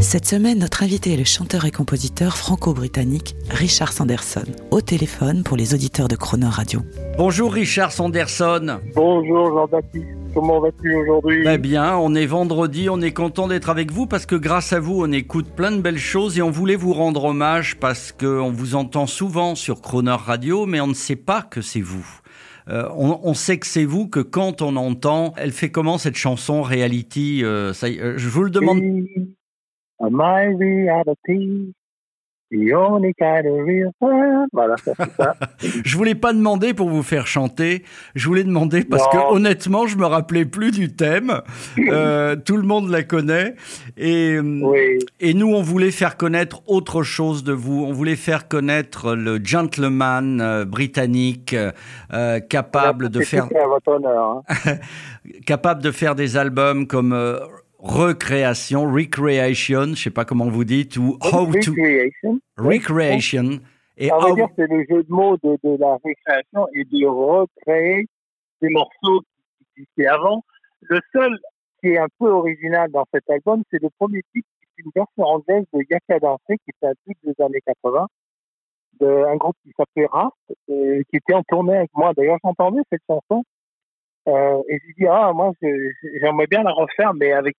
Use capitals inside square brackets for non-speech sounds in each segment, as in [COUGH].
Cette semaine, notre invité est le chanteur et compositeur franco-britannique Richard Sanderson, au téléphone pour les auditeurs de Croner Radio. Bonjour Richard Sanderson. Bonjour Jean-Baptiste, comment vas-tu aujourd'hui? Bah bien, on est vendredi, on est content d'être avec vous parce que grâce à vous, on écoute plein de belles choses et on voulait vous rendre hommage parce qu'on vous entend souvent sur Croner Radio, mais on ne sait pas que c'est vous. Euh, on, on, sait que c'est vous que quand on entend, elle fait comment cette chanson Reality euh, ça, euh, Je vous le demande. My reality, the only kind of real Voilà, c'est ça. [LAUGHS] je voulais pas demander pour vous faire chanter. Je voulais demander parce Non. que honnêtement, je me rappelais plus du thème. [LAUGHS] Euh, tout le monde la connaît et Oui. et nous, on voulait faire connaître autre chose de vous. On voulait faire connaître le gentleman euh, britannique euh, capable de faire tout à votre honneur. hein. [LAUGHS] capable de faire des albums comme euh, Recréation, Recreation, je sais pas comment vous dites, ou How to Recreation. Recreation et Ça veut How dire c'est le jeu de mots de, de la récréation et de recréer des morceaux qui existaient avant. Le seul qui est un peu original dans cet album, c'est le premier titre, qui est une version anglaise de Yaka Dansé, qui était un titre des années 80, d'un groupe qui s'appelait Raft, euh, qui était en tournée avec moi. D'ailleurs, j'entendais cette chanson. Euh, et je dis, ah, moi, j'aimerais bien la refaire, mais avec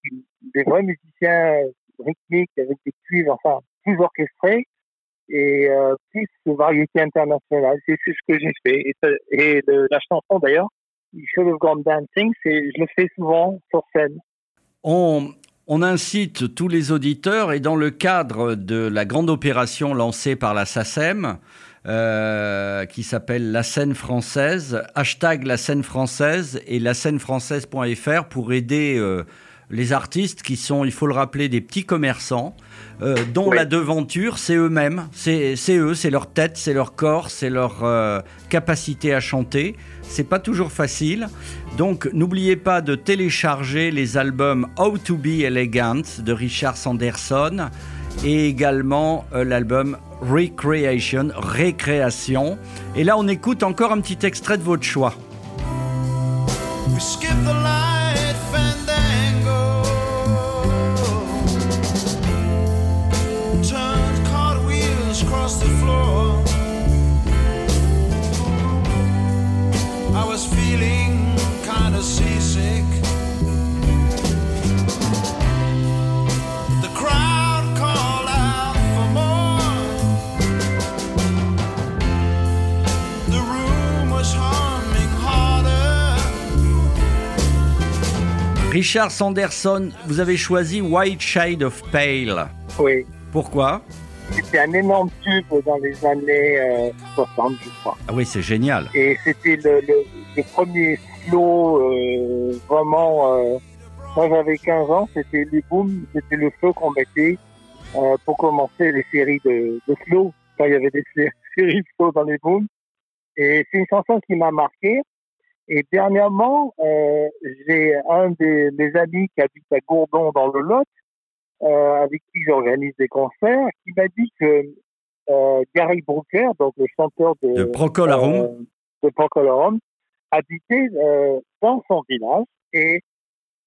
des vrais musiciens rythmiques, avec des cuivres, enfin, plus orchestrés et euh, plus de variété internationale. C'est ce que j'ai fait. Et, et la chanson, d'ailleurs, Have Gone Dancing, je le fais souvent sur scène. on incite tous les auditeurs et dans le cadre de la grande opération lancée par la SACEM, euh, qui s'appelle La scène française, hashtag la scène française et la scène française.fr pour aider euh, les artistes qui sont, il faut le rappeler, des petits commerçants, euh, dont Oui. la devanture, c'est eux-mêmes, c'est eux, c'est leur tête, c'est leur corps, c'est leur euh, capacité à chanter. C'est pas toujours facile. Donc n'oubliez pas de télécharger les albums How to Be Elegant de Richard Sanderson et également euh, l'album Recreation, Récréation. Et là on écoute encore un petit extrait de votre choix. Richard Sanderson, vous avez choisi White Shade of Pale. Oui. Pourquoi? C'était un énorme tube dans les années euh, 60, je crois. Ah oui, c'est génial. Et c'était le, le, le premier slow euh, vraiment. Euh, moi, j'avais 15 ans, c'était les booms, c'était le flow qu'on mettait euh, pour commencer les séries de, de slow, quand il y avait des sé- [LAUGHS] séries de slow dans les booms. Et c'est une chanson qui m'a marqué. Et dernièrement, euh, j'ai un des mes amis qui habite à Gourdon dans le Lot, euh, avec qui j'organise des concerts, qui m'a dit que euh, Gary Brooker, donc le chanteur de, De Procolarum. euh, de Procolarum, habitait euh, dans son village et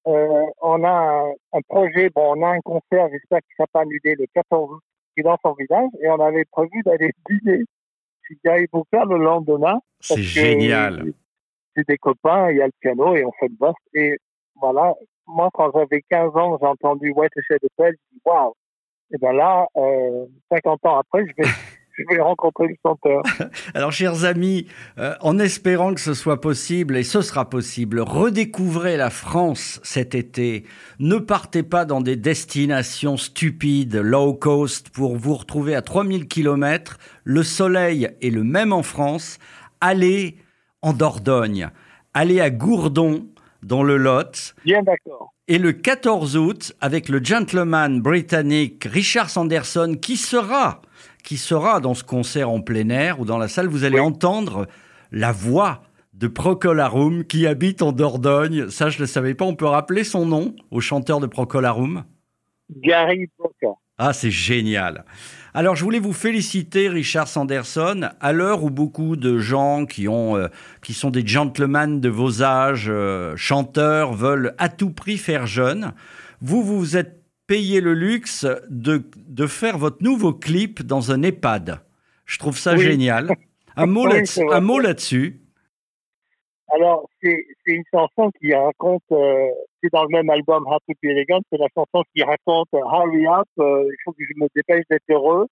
euh, on a un, un projet, bon, on a un concert, j'espère qu'il ne sera pas annulé le 14 août, qui est dans son village et on avait prévu d'aller [LAUGHS] dîner chez Gary Brooker le lendemain. C'est que génial. C'est des copains, il y a le piano et on fait le boss. Et voilà, moi, quand j'avais 15 ans, j'ai entendu White Shade de Pell, je dis waouh. Et ben là, euh, 50 ans après, je vais, [LAUGHS] je vais rencontrer le chanteur. [LAUGHS] Alors, chers amis, euh, en espérant que ce soit possible, et ce sera possible, redécouvrez la France cet été. Ne partez pas dans des destinations stupides, low cost, pour vous retrouver à 3000 km. Le soleil est le même en France. Allez en Dordogne, allez à Gourdon, dans le Lot. Bien d'accord. Et le 14 août, avec le gentleman britannique Richard Sanderson, qui sera, qui sera dans ce concert en plein air ou dans la salle, vous allez Oui. entendre la voix de Procolarum qui habite en Dordogne. Ça, je ne le savais pas. On peut rappeler son nom au chanteur de Procolarum? Gary Broker. Ah, c'est génial. Alors, je voulais vous féliciter, Richard Sanderson, à l'heure où beaucoup de gens qui, ont, euh, qui sont des gentlemen de vos âges, euh, chanteurs, veulent à tout prix faire jeune. Vous, vous vous êtes payé le luxe de, de faire votre nouveau clip dans un EHPAD. Je trouve ça Oui. génial. Un [LAUGHS] mot Oui, là- c'est vrai. un mot là-dessus. Alors, c'est c'est une chanson qui raconte, euh, c'est dans le même album How to Be Elegant, c'est la chanson qui raconte euh, Hurry up, euh, il faut que je me dépêche d'être heureux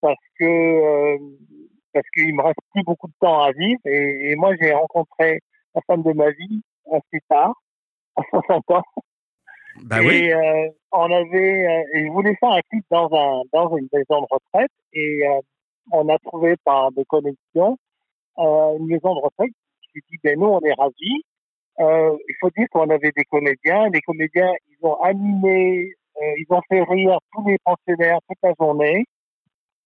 parce que euh, parce qu'il me reste plus beaucoup de temps à vivre et, et moi j'ai rencontré la femme de ma vie assez tard, à 60 ans. Bah et oui. euh, on avait, euh, et je voulais faire un clip dans un dans une maison de retraite et euh, on a trouvé par des connexions euh, une maison de retraite. Suis dit ben nous on est ravis. Euh, il faut dire qu'on avait des comédiens. Les comédiens ils ont animé, euh, ils ont fait rire tous les pensionnaires toute la journée.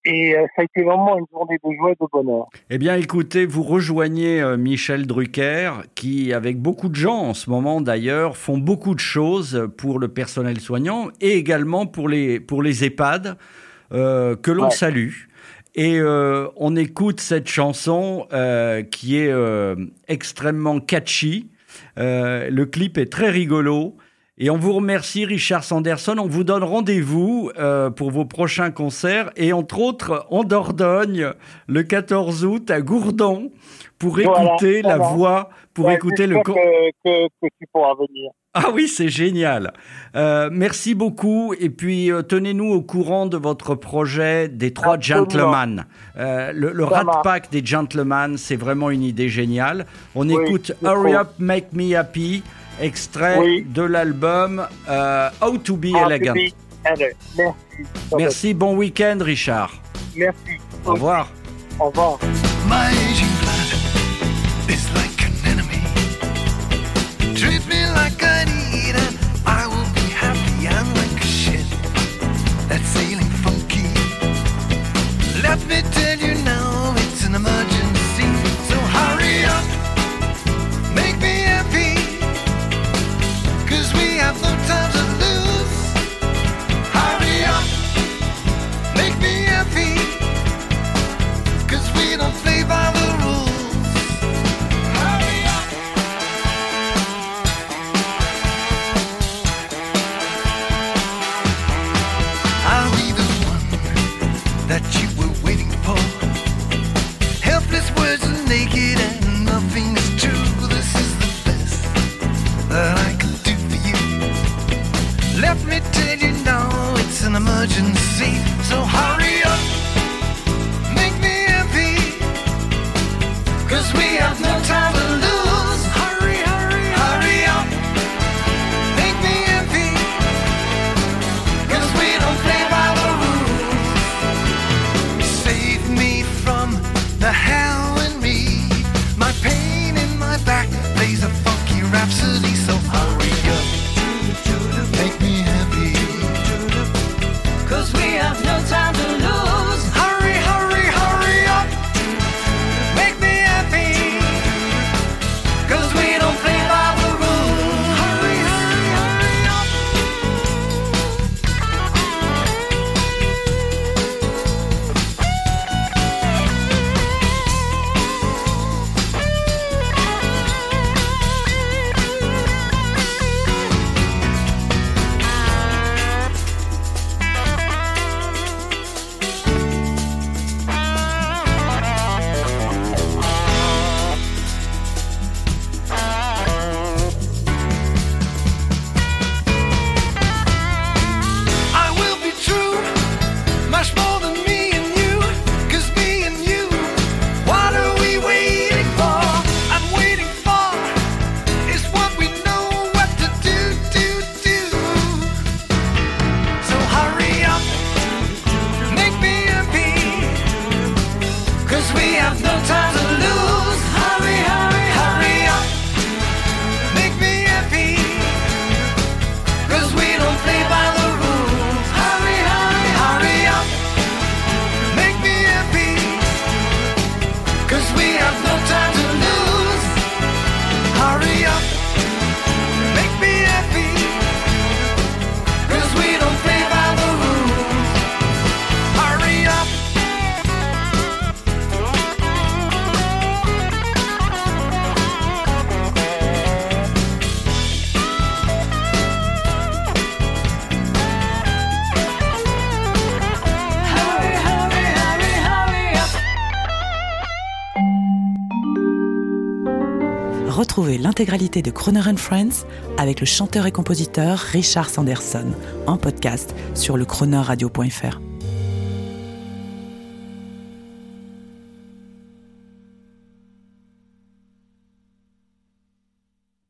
Et euh, ça a été vraiment une journée de joie et de bonheur. Eh bien, écoutez, vous rejoignez euh, Michel Drucker, qui, avec beaucoup de gens en ce moment d'ailleurs, font beaucoup de choses pour le personnel soignant et également pour les, pour les EHPAD, euh, que l'on Ouais. salue. Et euh, on écoute cette chanson euh, qui est euh, extrêmement catchy. Le clip est très rigolo. Et on vous remercie, Richard Sanderson. On vous donne rendez-vous pour vos prochains concerts et entre autres en Dordogne le 14 août à Gourdon pour Voilà, écouter la voix, pour Ouais, écouter le. que, que, que tu pourras venir. Ah oui, c'est génial. Euh, merci beaucoup et puis euh, tenez-nous au courant de votre projet des trois Absolument. gentlemen. Euh, le Rat. Pack des gentlemen, c'est vraiment une idée géniale. On Oui, écoute Hurry. Up, Make Me Happy, extrait Oui. de l'album euh, How to Be Ah, Elegant. Merci. Merci, bon week-end, Richard. Merci. Au revoir. Au revoir. Me tell you now, it's an emergency. So hurry up. Retrouvez l'intégralité de Croner and Friends avec le chanteur et compositeur Richard Sanderson en podcast sur le chroneurradio.fr.